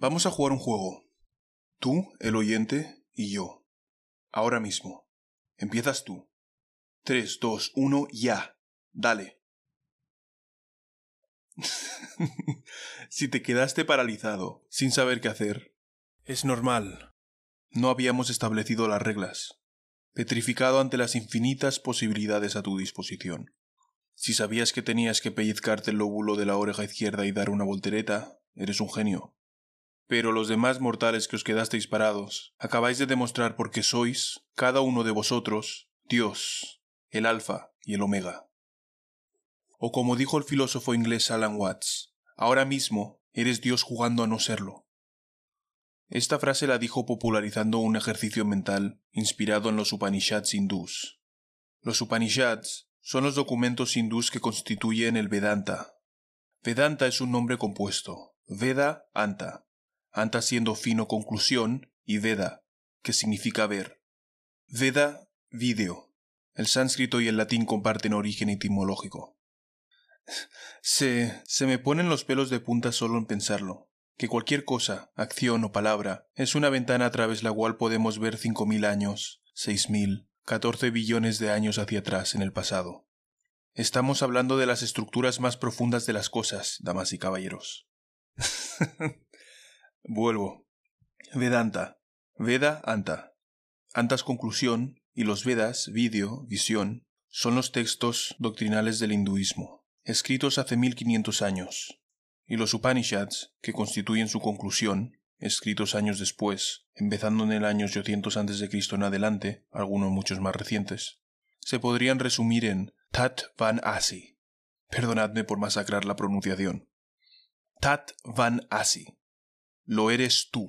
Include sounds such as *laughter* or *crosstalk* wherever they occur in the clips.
Vamos a jugar un juego. Tú, el oyente, y yo. Ahora mismo. Empiezas tú. Tres, dos, uno, ya. Dale. *laughs* si te quedaste paralizado, sin saber qué hacer, es normal. No habíamos establecido las reglas. Petrificado ante las infinitas posibilidades a tu disposición. Si sabías que tenías que pellizcarte el lóbulo de la oreja izquierda y dar una voltereta, eres un genio. Pero los demás mortales que os quedasteis parados, acabáis de demostrar por qué sois, cada uno de vosotros, Dios, el Alfa y el Omega. O como dijo el filósofo inglés Alan Watts, ahora mismo eres Dios jugando a no serlo. Esta frase la dijo popularizando un ejercicio mental inspirado en los Upanishads hindús. Los Upanishads son los documentos hindús que constituyen el Vedanta. Vedanta es un nombre compuesto, Veda Anta, Anta siendo fino conclusión, y Veda, que significa ver. Veda, video. El sánscrito y el latín comparten origen etimológico. Se, se me ponen los pelos de punta solo en pensarlo, que cualquier cosa, acción o palabra, es una ventana a través la cual podemos ver cinco mil años, seis mil, catorce billones de años hacia atrás en el pasado. Estamos hablando de las estructuras más profundas de las cosas, damas y caballeros. *laughs* Vuelvo. Vedanta. Veda Anta. Antas conclusión y los Vedas, vídeo, visión, son los textos doctrinales del hinduismo, escritos hace 1500 años, y los Upanishads, que constituyen su conclusión, escritos años después, empezando en el año 800 a.C. en adelante, algunos muchos más recientes, se podrían resumir en Tat Van Asi. Perdonadme por masacrar la pronunciación. Tat Van Asi lo eres tú.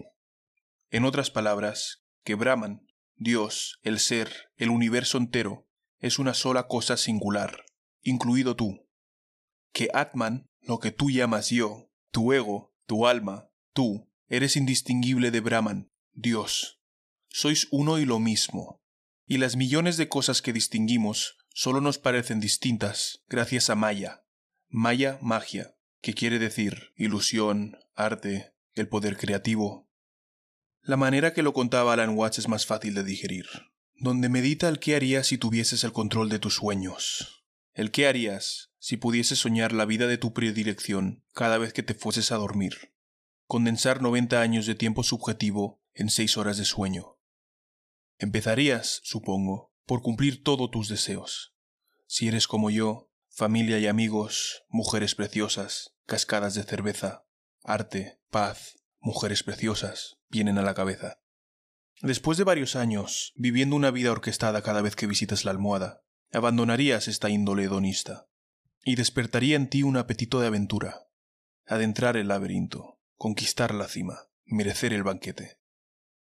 En otras palabras, que Brahman, Dios, el ser, el universo entero, es una sola cosa singular, incluido tú. Que Atman, lo que tú llamas yo, tu ego, tu alma, tú, eres indistinguible de Brahman, Dios. Sois uno y lo mismo. Y las millones de cosas que distinguimos solo nos parecen distintas gracias a Maya. Maya, magia, que quiere decir ilusión, arte, el poder creativo. La manera que lo contaba Alan Watts es más fácil de digerir, donde medita el qué harías si tuvieses el control de tus sueños, el qué harías si pudieses soñar la vida de tu predilección cada vez que te fueses a dormir, condensar 90 años de tiempo subjetivo en seis horas de sueño. Empezarías, supongo, por cumplir todos tus deseos. Si eres como yo, familia y amigos, mujeres preciosas, cascadas de cerveza, arte, paz, mujeres preciosas, vienen a la cabeza. Después de varios años, viviendo una vida orquestada cada vez que visitas la almohada, abandonarías esta índole hedonista, y despertaría en ti un apetito de aventura, adentrar el laberinto, conquistar la cima, merecer el banquete.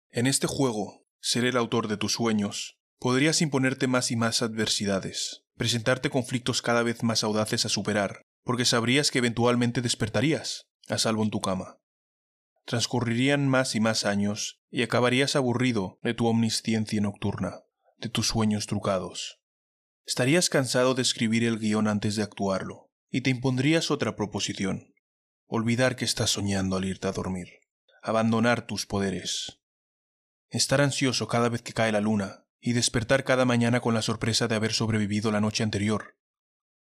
En este juego, ser el autor de tus sueños, podrías imponerte más y más adversidades, presentarte conflictos cada vez más audaces a superar, porque sabrías que eventualmente despertarías, a salvo en tu cama. Transcurrirían más y más años y acabarías aburrido de tu omnisciencia nocturna, de tus sueños trucados. Estarías cansado de escribir el guion antes de actuarlo, y te impondrías otra proposición. Olvidar que estás soñando al irte a dormir. Abandonar tus poderes. Estar ansioso cada vez que cae la luna, y despertar cada mañana con la sorpresa de haber sobrevivido la noche anterior.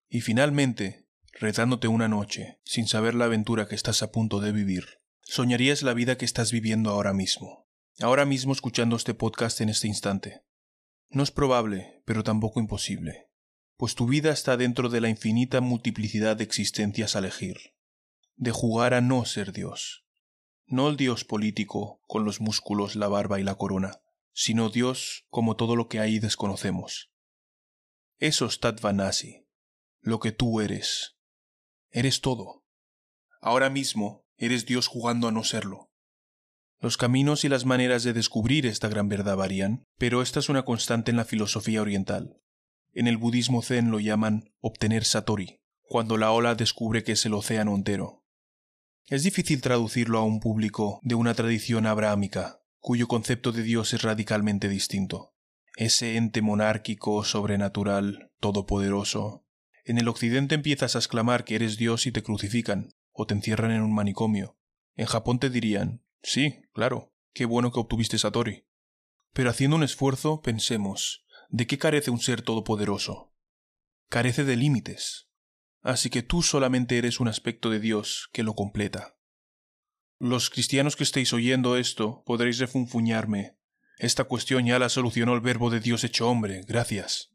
Y finalmente, retándote una noche, sin saber la aventura que estás a punto de vivir, soñarías la vida que estás viviendo ahora mismo, ahora mismo escuchando este podcast en este instante. No es probable, pero tampoco imposible, pues tu vida está dentro de la infinita multiplicidad de existencias a elegir, de jugar a no ser Dios. No el Dios político, con los músculos, la barba y la corona, sino Dios como todo lo que ahí desconocemos. Eso es Tatvanasi, lo que tú eres, Eres todo. Ahora mismo eres Dios jugando a no serlo. Los caminos y las maneras de descubrir esta gran verdad varían, pero esta es una constante en la filosofía oriental. En el budismo zen lo llaman obtener satori, cuando la ola descubre que es el océano entero. Es difícil traducirlo a un público de una tradición abrahámica, cuyo concepto de Dios es radicalmente distinto. Ese ente monárquico, sobrenatural, todopoderoso, en el occidente empiezas a exclamar que eres Dios y te crucifican, o te encierran en un manicomio. En Japón te dirían, sí, claro, qué bueno que obtuviste Satori. Pero haciendo un esfuerzo, pensemos, ¿de qué carece un ser todopoderoso? Carece de límites. Así que tú solamente eres un aspecto de Dios que lo completa. Los cristianos que estéis oyendo esto podréis refunfuñarme. Esta cuestión ya la solucionó el verbo de Dios hecho hombre, gracias.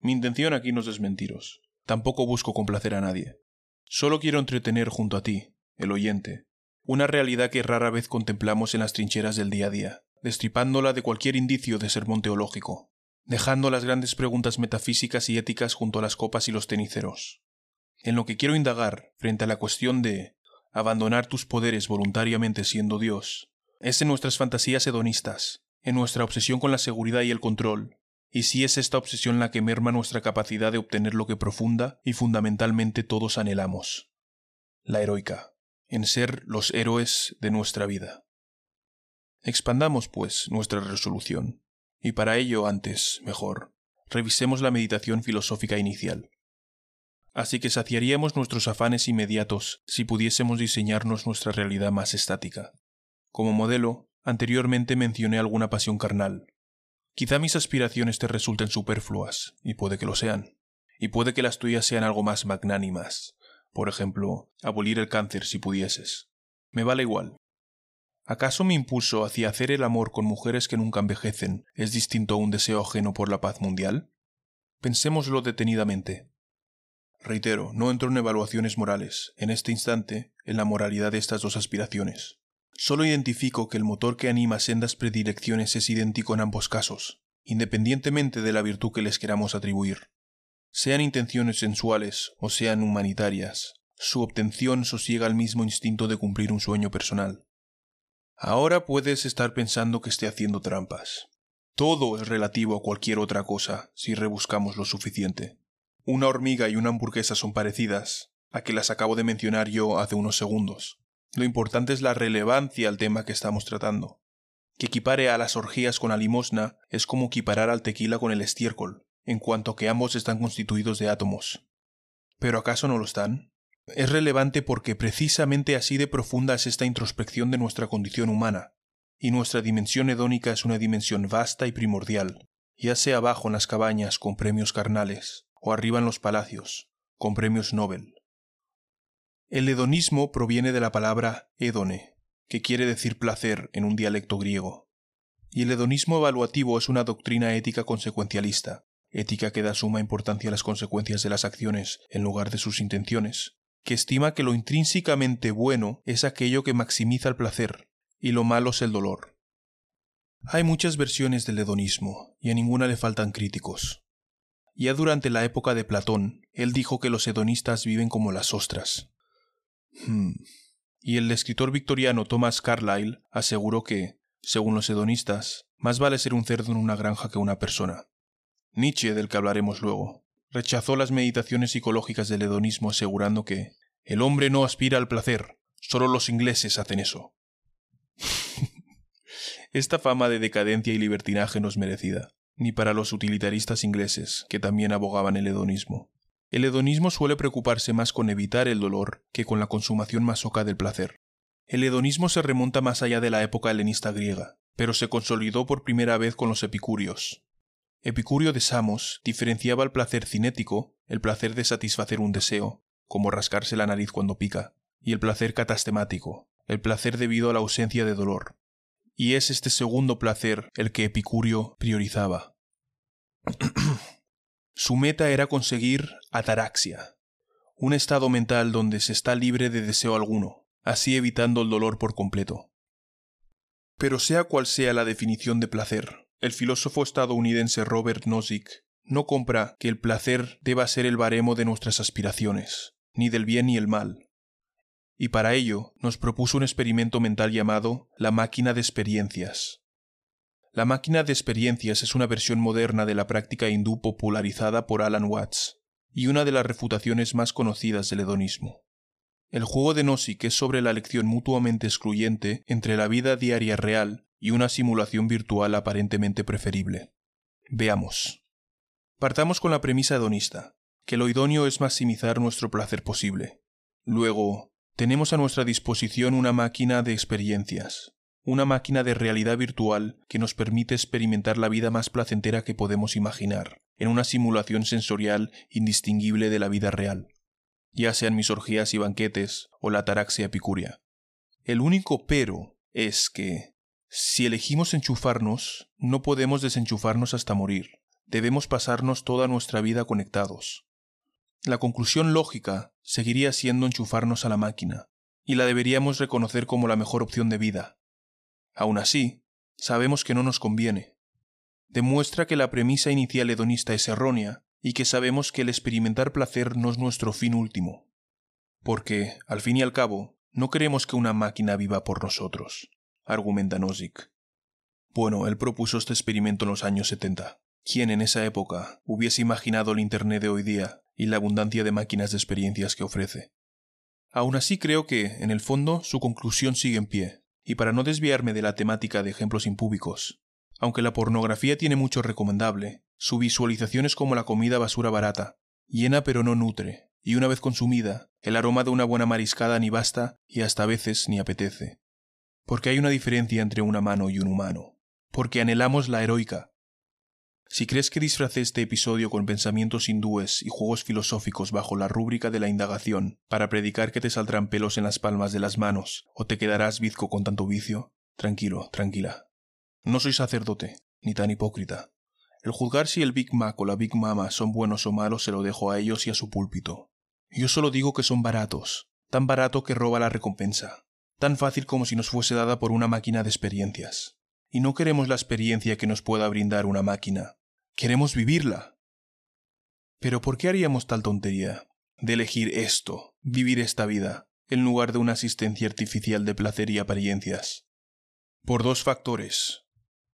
Mi intención aquí no es desmentiros. Tampoco busco complacer a nadie. Solo quiero entretener junto a ti, el oyente, una realidad que rara vez contemplamos en las trincheras del día a día, destripándola de cualquier indicio de sermón teológico, dejando las grandes preguntas metafísicas y éticas junto a las copas y los ceniceros. En lo que quiero indagar, frente a la cuestión de abandonar tus poderes voluntariamente siendo Dios, es en nuestras fantasías hedonistas, en nuestra obsesión con la seguridad y el control, y si es esta obsesión la que merma nuestra capacidad de obtener lo que profunda y fundamentalmente todos anhelamos, la heroica, en ser los héroes de nuestra vida. Expandamos, pues, nuestra resolución, y para ello antes, mejor, revisemos la meditación filosófica inicial. Así que saciaríamos nuestros afanes inmediatos si pudiésemos diseñarnos nuestra realidad más estática. Como modelo, anteriormente mencioné alguna pasión carnal. Quizá mis aspiraciones te resulten superfluas, y puede que lo sean, y puede que las tuyas sean algo más magnánimas, por ejemplo, abolir el cáncer si pudieses. Me vale igual. ¿Acaso mi impulso hacia hacer el amor con mujeres que nunca envejecen es distinto a un deseo ajeno por la paz mundial? Pensémoslo detenidamente. Reitero, no entro en evaluaciones morales, en este instante, en la moralidad de estas dos aspiraciones. Solo identifico que el motor que anima sendas predilecciones es idéntico en ambos casos, independientemente de la virtud que les queramos atribuir. Sean intenciones sensuales o sean humanitarias, su obtención sosiega el mismo instinto de cumplir un sueño personal. Ahora puedes estar pensando que esté haciendo trampas. Todo es relativo a cualquier otra cosa si rebuscamos lo suficiente. Una hormiga y una hamburguesa son parecidas, a que las acabo de mencionar yo hace unos segundos. Lo importante es la relevancia al tema que estamos tratando. Que equipare a las orgías con la limosna es como equiparar al tequila con el estiércol, en cuanto que ambos están constituidos de átomos. ¿Pero acaso no lo están? Es relevante porque precisamente así de profunda es esta introspección de nuestra condición humana, y nuestra dimensión hedónica es una dimensión vasta y primordial, ya sea abajo en las cabañas con premios carnales, o arriba en los palacios, con premios Nobel. El hedonismo proviene de la palabra hedone, que quiere decir placer en un dialecto griego. Y el hedonismo evaluativo es una doctrina ética consecuencialista, ética que da suma importancia a las consecuencias de las acciones en lugar de sus intenciones, que estima que lo intrínsecamente bueno es aquello que maximiza el placer, y lo malo es el dolor. Hay muchas versiones del hedonismo, y a ninguna le faltan críticos. Ya durante la época de Platón, él dijo que los hedonistas viven como las ostras. Hmm. Y el escritor victoriano Thomas Carlyle aseguró que, según los hedonistas, más vale ser un cerdo en una granja que una persona. Nietzsche, del que hablaremos luego, rechazó las meditaciones psicológicas del hedonismo asegurando que el hombre no aspira al placer, solo los ingleses hacen eso. *laughs* Esta fama de decadencia y libertinaje no es merecida ni para los utilitaristas ingleses, que también abogaban el hedonismo. El hedonismo suele preocuparse más con evitar el dolor que con la consumación masoca del placer. El hedonismo se remonta más allá de la época helenista griega, pero se consolidó por primera vez con los epicúreos. Epicurio de Samos diferenciaba el placer cinético, el placer de satisfacer un deseo, como rascarse la nariz cuando pica, y el placer catastemático, el placer debido a la ausencia de dolor, y es este segundo placer el que Epicurio priorizaba. *clears throat* Su meta era conseguir ataraxia, un estado mental donde se está libre de deseo alguno, así evitando el dolor por completo. Pero sea cual sea la definición de placer, el filósofo estadounidense Robert Nozick no compra que el placer deba ser el baremo de nuestras aspiraciones, ni del bien ni el mal, y para ello nos propuso un experimento mental llamado la máquina de experiencias. La máquina de experiencias es una versión moderna de la práctica hindú popularizada por Alan Watts, y una de las refutaciones más conocidas del hedonismo. El juego de Nozick es sobre la elección mutuamente excluyente entre la vida diaria real y una simulación virtual aparentemente preferible. Veamos. Partamos con la premisa hedonista, que lo idóneo es maximizar nuestro placer posible. Luego, Tenemos a nuestra disposición una máquina de experiencias, una máquina de realidad virtual que nos permite experimentar la vida más placentera que podemos imaginar, en una simulación sensorial indistinguible de la vida real, ya sean mis orgías y banquetes o la ataraxia epicúrea. El único pero es que, si elegimos enchufarnos, no podemos desenchufarnos hasta morir. Debemos pasarnos toda nuestra vida conectados. La conclusión lógica seguiría siendo enchufarnos a la máquina, y la deberíamos reconocer como la mejor opción de vida, Aún así, sabemos que no nos conviene. Demuestra que la premisa inicial hedonista es errónea y que sabemos que el experimentar placer no es nuestro fin último. Porque, al fin y al cabo, no queremos que una máquina viva por nosotros, argumenta Nozick. Bueno, él propuso este experimento en los años 70. ¿Quién en esa época hubiese imaginado el Internet de hoy día y la abundancia de máquinas de experiencias que ofrece? Aún así creo que, en el fondo, su conclusión sigue en pie y para no desviarme de la temática de ejemplos impúbicos, aunque la pornografía tiene mucho recomendable, su visualización es como la comida basura barata, llena pero no nutre, y una vez consumida, el aroma de una buena mariscada ni basta y hasta a veces ni apetece. Porque hay una diferencia entre una mano y un humano, porque anhelamos la heroica, si crees que disfracé este episodio con pensamientos hindúes y juegos filosóficos bajo la rúbrica de la indagación para predicar que te saldrán pelos en las palmas de las manos o te quedarás bizco con tanto vicio, tranquilo, tranquila. No soy sacerdote, ni tan hipócrita. El juzgar si el Big Mac o la Big Mama son buenos o malos se lo dejo a ellos y a su púlpito. Yo solo digo que son baratos, tan barato que roba la recompensa, tan fácil como si nos fuese dada por una máquina de experiencias. Y no queremos la experiencia que nos pueda brindar una máquina. Queremos vivirla. Pero ¿por qué haríamos tal tontería de elegir esto, vivir esta vida, en lugar de una asistencia artificial de placer y apariencias? Por dos factores.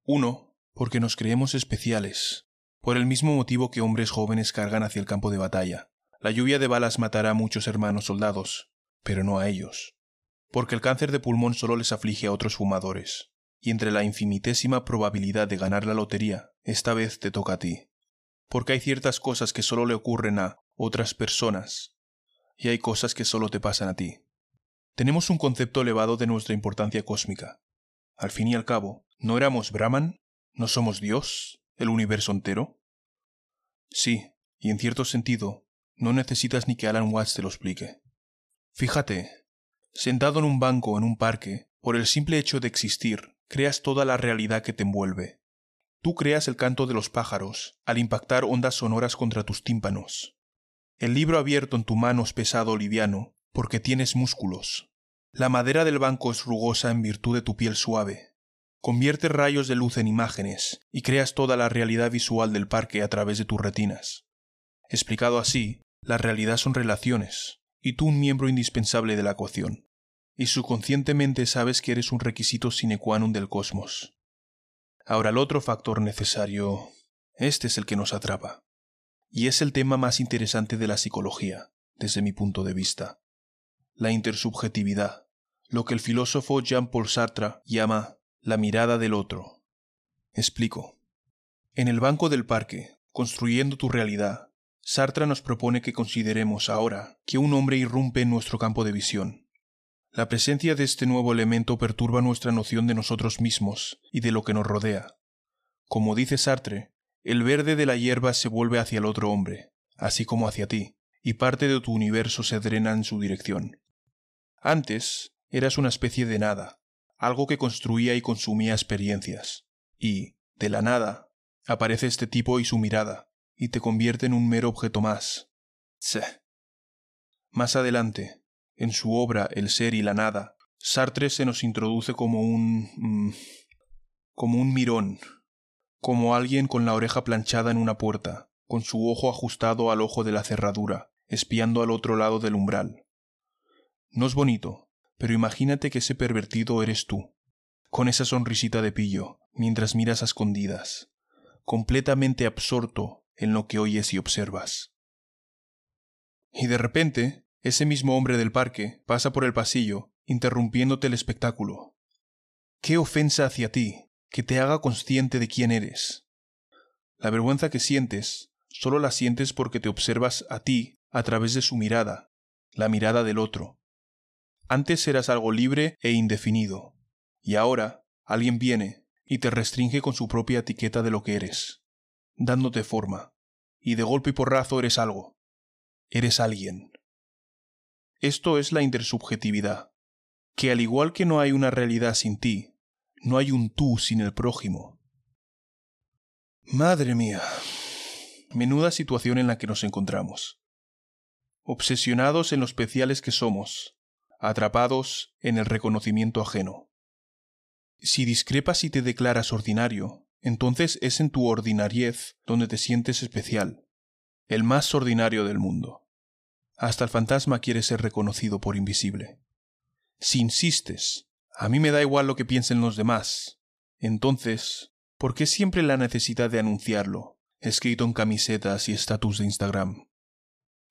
Uno, porque nos creemos especiales, por el mismo motivo que hombres jóvenes cargan hacia el campo de batalla. La lluvia de balas matará a muchos hermanos soldados, pero no a ellos, porque el cáncer de pulmón solo les aflige a otros fumadores y entre la infinitésima probabilidad de ganar la lotería, esta vez te toca a ti. Porque hay ciertas cosas que solo le ocurren a otras personas, y hay cosas que solo te pasan a ti. Tenemos un concepto elevado de nuestra importancia cósmica. Al fin y al cabo, ¿no éramos Brahman? ¿No somos Dios? ¿El universo entero? Sí, y en cierto sentido, no necesitas ni que Alan Watts te lo explique. Fíjate, sentado en un banco en un parque, por el simple hecho de existir, creas toda la realidad que te envuelve. Tú creas el canto de los pájaros al impactar ondas sonoras contra tus tímpanos. El libro abierto en tu mano es pesado liviano porque tienes músculos. La madera del banco es rugosa en virtud de tu piel suave. Conviertes rayos de luz en imágenes y creas toda la realidad visual del parque a través de tus retinas. Explicado así, la realidad son relaciones, y tú un miembro indispensable de la ecuación y subconscientemente sabes que eres un requisito sine qua non del cosmos. Ahora el otro factor necesario, este es el que nos atrapa, y es el tema más interesante de la psicología, desde mi punto de vista, la intersubjetividad, lo que el filósofo Jean-Paul Sartre llama la mirada del otro. Explico. En el banco del parque, construyendo tu realidad, Sartre nos propone que consideremos ahora que un hombre irrumpe en nuestro campo de visión, la presencia de este nuevo elemento perturba nuestra noción de nosotros mismos y de lo que nos rodea. Como dice Sartre, el verde de la hierba se vuelve hacia el otro hombre, así como hacia ti, y parte de tu universo se drena en su dirección. Antes eras una especie de nada, algo que construía y consumía experiencias, y, de la nada, aparece este tipo y su mirada, y te convierte en un mero objeto más. Más adelante, en su obra El ser y la nada, Sartre se nos introduce como un... Mm, como un mirón, como alguien con la oreja planchada en una puerta, con su ojo ajustado al ojo de la cerradura, espiando al otro lado del umbral. No es bonito, pero imagínate que ese pervertido eres tú, con esa sonrisita de pillo, mientras miras a escondidas, completamente absorto en lo que oyes y observas. Y de repente, ese mismo hombre del parque pasa por el pasillo, interrumpiéndote el espectáculo. Qué ofensa hacia ti, que te haga consciente de quién eres. La vergüenza que sientes, solo la sientes porque te observas a ti a través de su mirada, la mirada del otro. Antes eras algo libre e indefinido, y ahora alguien viene y te restringe con su propia etiqueta de lo que eres, dándote forma, y de golpe y porrazo eres algo. Eres alguien. Esto es la intersubjetividad, que al igual que no hay una realidad sin ti, no hay un tú sin el prójimo. Madre mía, menuda situación en la que nos encontramos. Obsesionados en lo especiales que somos, atrapados en el reconocimiento ajeno. Si discrepas y te declaras ordinario, entonces es en tu ordinariez donde te sientes especial, el más ordinario del mundo. Hasta el fantasma quiere ser reconocido por invisible. Si insistes, a mí me da igual lo que piensen los demás, entonces, ¿por qué siempre la necesidad de anunciarlo, escrito en camisetas y estatus de Instagram?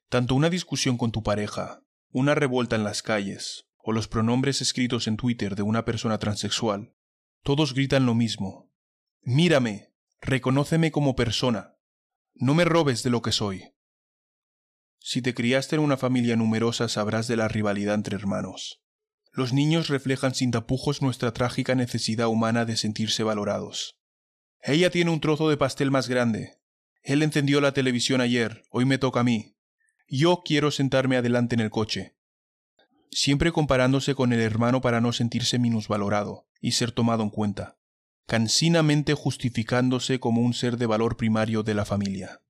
Tanto una discusión con tu pareja, una revuelta en las calles, o los pronombres escritos en Twitter de una persona transexual, todos gritan lo mismo. Mírame, reconóceme como persona, no me robes de lo que soy. Si te criaste en una familia numerosa sabrás de la rivalidad entre hermanos. Los niños reflejan sin tapujos nuestra trágica necesidad humana de sentirse valorados. Ella tiene un trozo de pastel más grande. Él encendió la televisión ayer, hoy me toca a mí. Yo quiero sentarme adelante en el coche. Siempre comparándose con el hermano para no sentirse minusvalorado y ser tomado en cuenta, cansinamente justificándose como un ser de valor primario de la familia.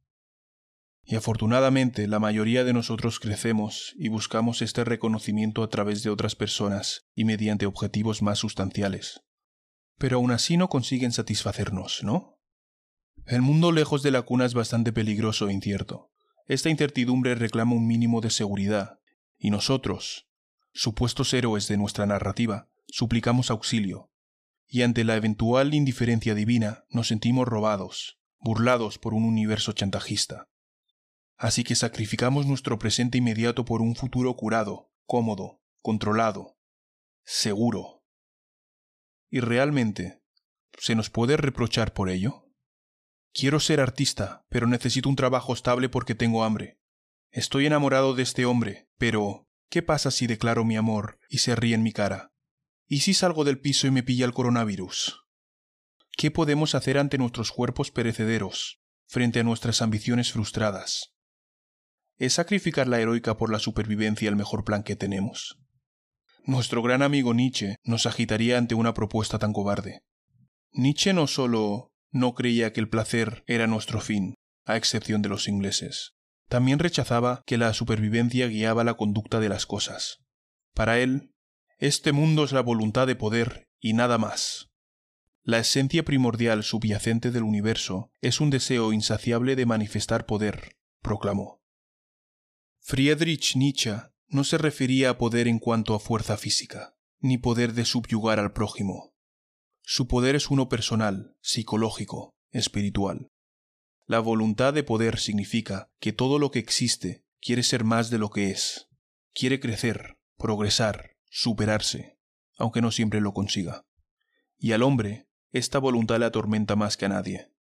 Y afortunadamente la mayoría de nosotros crecemos y buscamos este reconocimiento a través de otras personas y mediante objetivos más sustanciales. Pero aún así no consiguen satisfacernos, ¿no? El mundo lejos de la cuna es bastante peligroso e incierto. Esta incertidumbre reclama un mínimo de seguridad, y nosotros, supuestos héroes de nuestra narrativa, suplicamos auxilio, y ante la eventual indiferencia divina nos sentimos robados, burlados por un universo chantajista. Así que sacrificamos nuestro presente inmediato por un futuro curado, cómodo, controlado, seguro. ¿Y realmente se nos puede reprochar por ello? Quiero ser artista, pero necesito un trabajo estable porque tengo hambre. Estoy enamorado de este hombre, pero ¿qué pasa si declaro mi amor y se ríe en mi cara? ¿Y si salgo del piso y me pilla el coronavirus? ¿Qué podemos hacer ante nuestros cuerpos perecederos, frente a nuestras ambiciones frustradas? ¿Es sacrificar la heroica por la supervivencia el mejor plan que tenemos? Nuestro gran amigo Nietzsche nos agitaría ante una propuesta tan cobarde. Nietzsche no solo no creía que el placer era nuestro fin, a excepción de los ingleses, también rechazaba que la supervivencia guiaba la conducta de las cosas. Para él, este mundo es la voluntad de poder y nada más. La esencia primordial subyacente del universo es un deseo insaciable de manifestar poder, proclamó. Friedrich Nietzsche no se refería a poder en cuanto a fuerza física, ni poder de subyugar al prójimo. Su poder es uno personal, psicológico, espiritual. La voluntad de poder significa que todo lo que existe quiere ser más de lo que es, quiere crecer, progresar, superarse, aunque no siempre lo consiga. Y al hombre, esta voluntad le atormenta más que a nadie.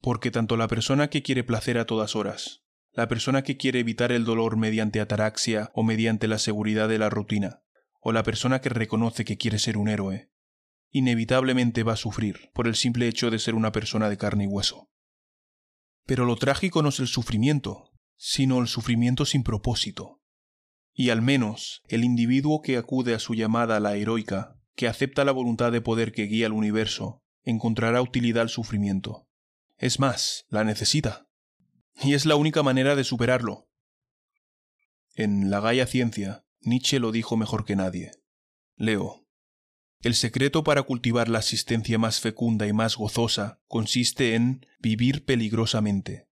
Porque tanto la persona que quiere placer a todas horas, la persona que quiere evitar el dolor mediante ataraxia o mediante la seguridad de la rutina, o la persona que reconoce que quiere ser un héroe, inevitablemente va a sufrir por el simple hecho de ser una persona de carne y hueso. Pero lo trágico no es el sufrimiento, sino el sufrimiento sin propósito. Y al menos el individuo que acude a su llamada a la heroica, que acepta la voluntad de poder que guía al universo, encontrará utilidad al sufrimiento. Es más, la necesita y es la única manera de superarlo. En La Gaia Ciencia, Nietzsche lo dijo mejor que nadie. Leo. El secreto para cultivar la asistencia más fecunda y más gozosa consiste en vivir peligrosamente.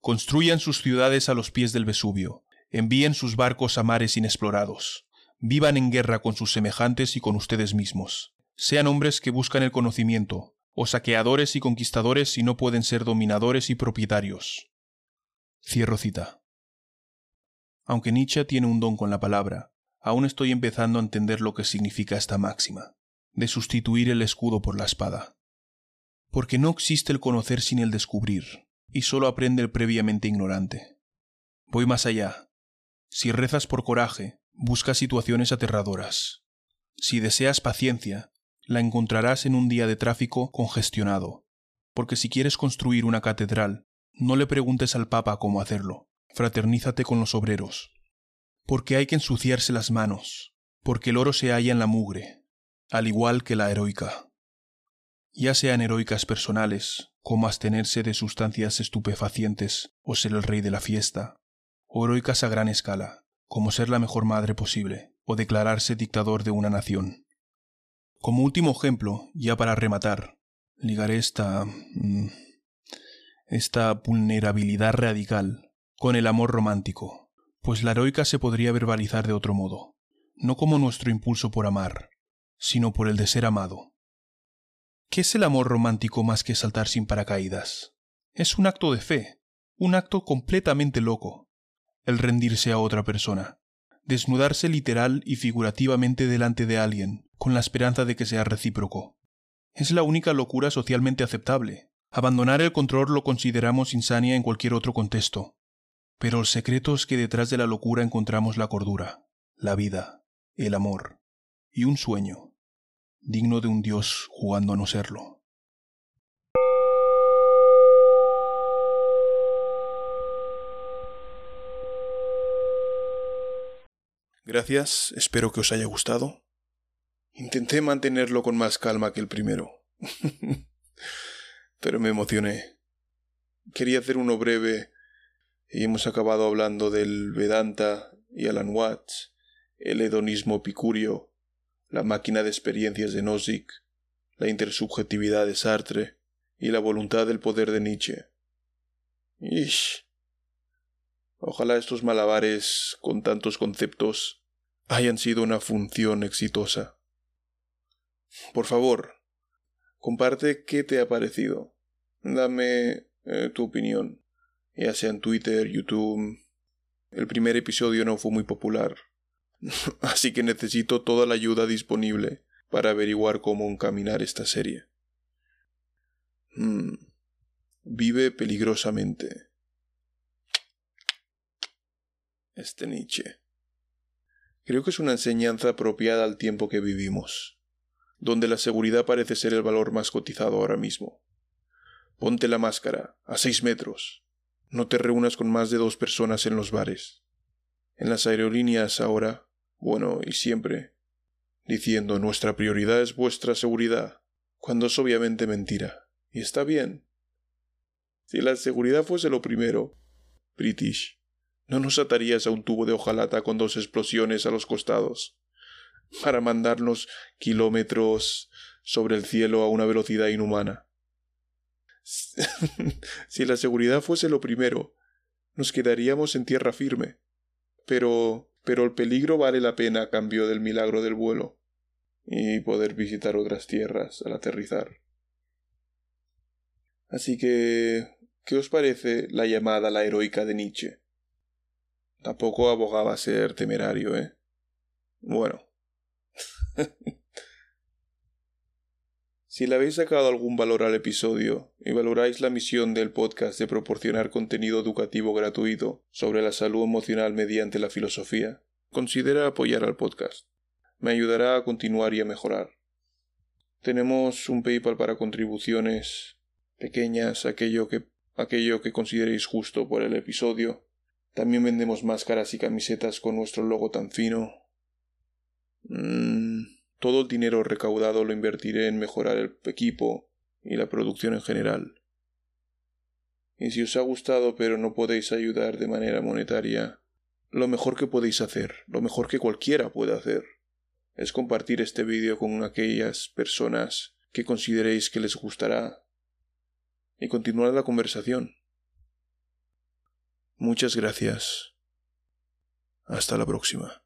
Construyan sus ciudades a los pies del Vesubio, envíen sus barcos a mares inexplorados, vivan en guerra con sus semejantes y con ustedes mismos. Sean hombres que buscan el conocimiento, o saqueadores y conquistadores si no pueden ser dominadores y propietarios. Cierro cita. Aunque Nietzsche tiene un don con la palabra, aún estoy empezando a entender lo que significa esta máxima, de sustituir el escudo por la espada. Porque no existe el conocer sin el descubrir, y solo aprende el previamente ignorante. Voy más allá. Si rezas por coraje, busca situaciones aterradoras. Si deseas paciencia, la encontrarás en un día de tráfico congestionado. Porque si quieres construir una catedral, no le preguntes al Papa cómo hacerlo. Fraternízate con los obreros. Porque hay que ensuciarse las manos, porque el oro se halla en la mugre, al igual que la heroica. Ya sean heroicas personales, como abstenerse de sustancias estupefacientes o ser el rey de la fiesta, o heroicas a gran escala, como ser la mejor madre posible, o declararse dictador de una nación. Como último ejemplo, ya para rematar, ligaré esta... Mm, esta vulnerabilidad radical con el amor romántico, pues la heroica se podría verbalizar de otro modo, no como nuestro impulso por amar, sino por el de ser amado. ¿Qué es el amor romántico más que saltar sin paracaídas? Es un acto de fe, un acto completamente loco, el rendirse a otra persona, desnudarse literal y figurativamente delante de alguien, con la esperanza de que sea recíproco. Es la única locura socialmente aceptable. Abandonar el control lo consideramos insania en cualquier otro contexto. Pero el secreto es que detrás de la locura encontramos la cordura, la vida, el amor y un sueño digno de un dios jugando a no serlo. Gracias, espero que os haya gustado. Intenté mantenerlo con más calma que el primero. *laughs* Pero me emocioné. Quería hacer uno breve y hemos acabado hablando del Vedanta y Alan Watts, el hedonismo epicurio la máquina de experiencias de Nozick, la intersubjetividad de Sartre y la voluntad del poder de Nietzsche. Ish. Ojalá estos malabares con tantos conceptos hayan sido una función exitosa. Por favor, comparte qué te ha parecido. Dame eh, tu opinión, ya sea en Twitter, YouTube. El primer episodio no fue muy popular, *laughs* así que necesito toda la ayuda disponible para averiguar cómo encaminar esta serie. Hmm. Vive peligrosamente. Este Nietzsche. Creo que es una enseñanza apropiada al tiempo que vivimos, donde la seguridad parece ser el valor más cotizado ahora mismo. Ponte la máscara, a seis metros. No te reúnas con más de dos personas en los bares. En las aerolíneas ahora bueno y siempre, diciendo nuestra prioridad es vuestra seguridad, cuando es obviamente mentira. Y está bien. Si la seguridad fuese lo primero, British, no nos atarías a un tubo de hojalata con dos explosiones a los costados, para mandarnos kilómetros sobre el cielo a una velocidad inhumana. *laughs* si la seguridad fuese lo primero, nos quedaríamos en tierra firme. Pero pero el peligro vale la pena a cambio del milagro del vuelo y poder visitar otras tierras al aterrizar. Así que, ¿qué os parece la llamada la heroica de Nietzsche? Tampoco abogaba ser temerario, ¿eh? Bueno. *laughs* Si le habéis sacado algún valor al episodio y valoráis la misión del podcast de proporcionar contenido educativo gratuito sobre la salud emocional mediante la filosofía, considera apoyar al podcast. Me ayudará a continuar y a mejorar. Tenemos un PayPal para contribuciones pequeñas, aquello que, aquello que consideréis justo por el episodio. También vendemos máscaras y camisetas con nuestro logo tan fino. Mm. Todo el dinero recaudado lo invertiré en mejorar el equipo y la producción en general. Y si os ha gustado pero no podéis ayudar de manera monetaria, lo mejor que podéis hacer, lo mejor que cualquiera puede hacer, es compartir este vídeo con aquellas personas que consideréis que les gustará y continuar la conversación. Muchas gracias. Hasta la próxima.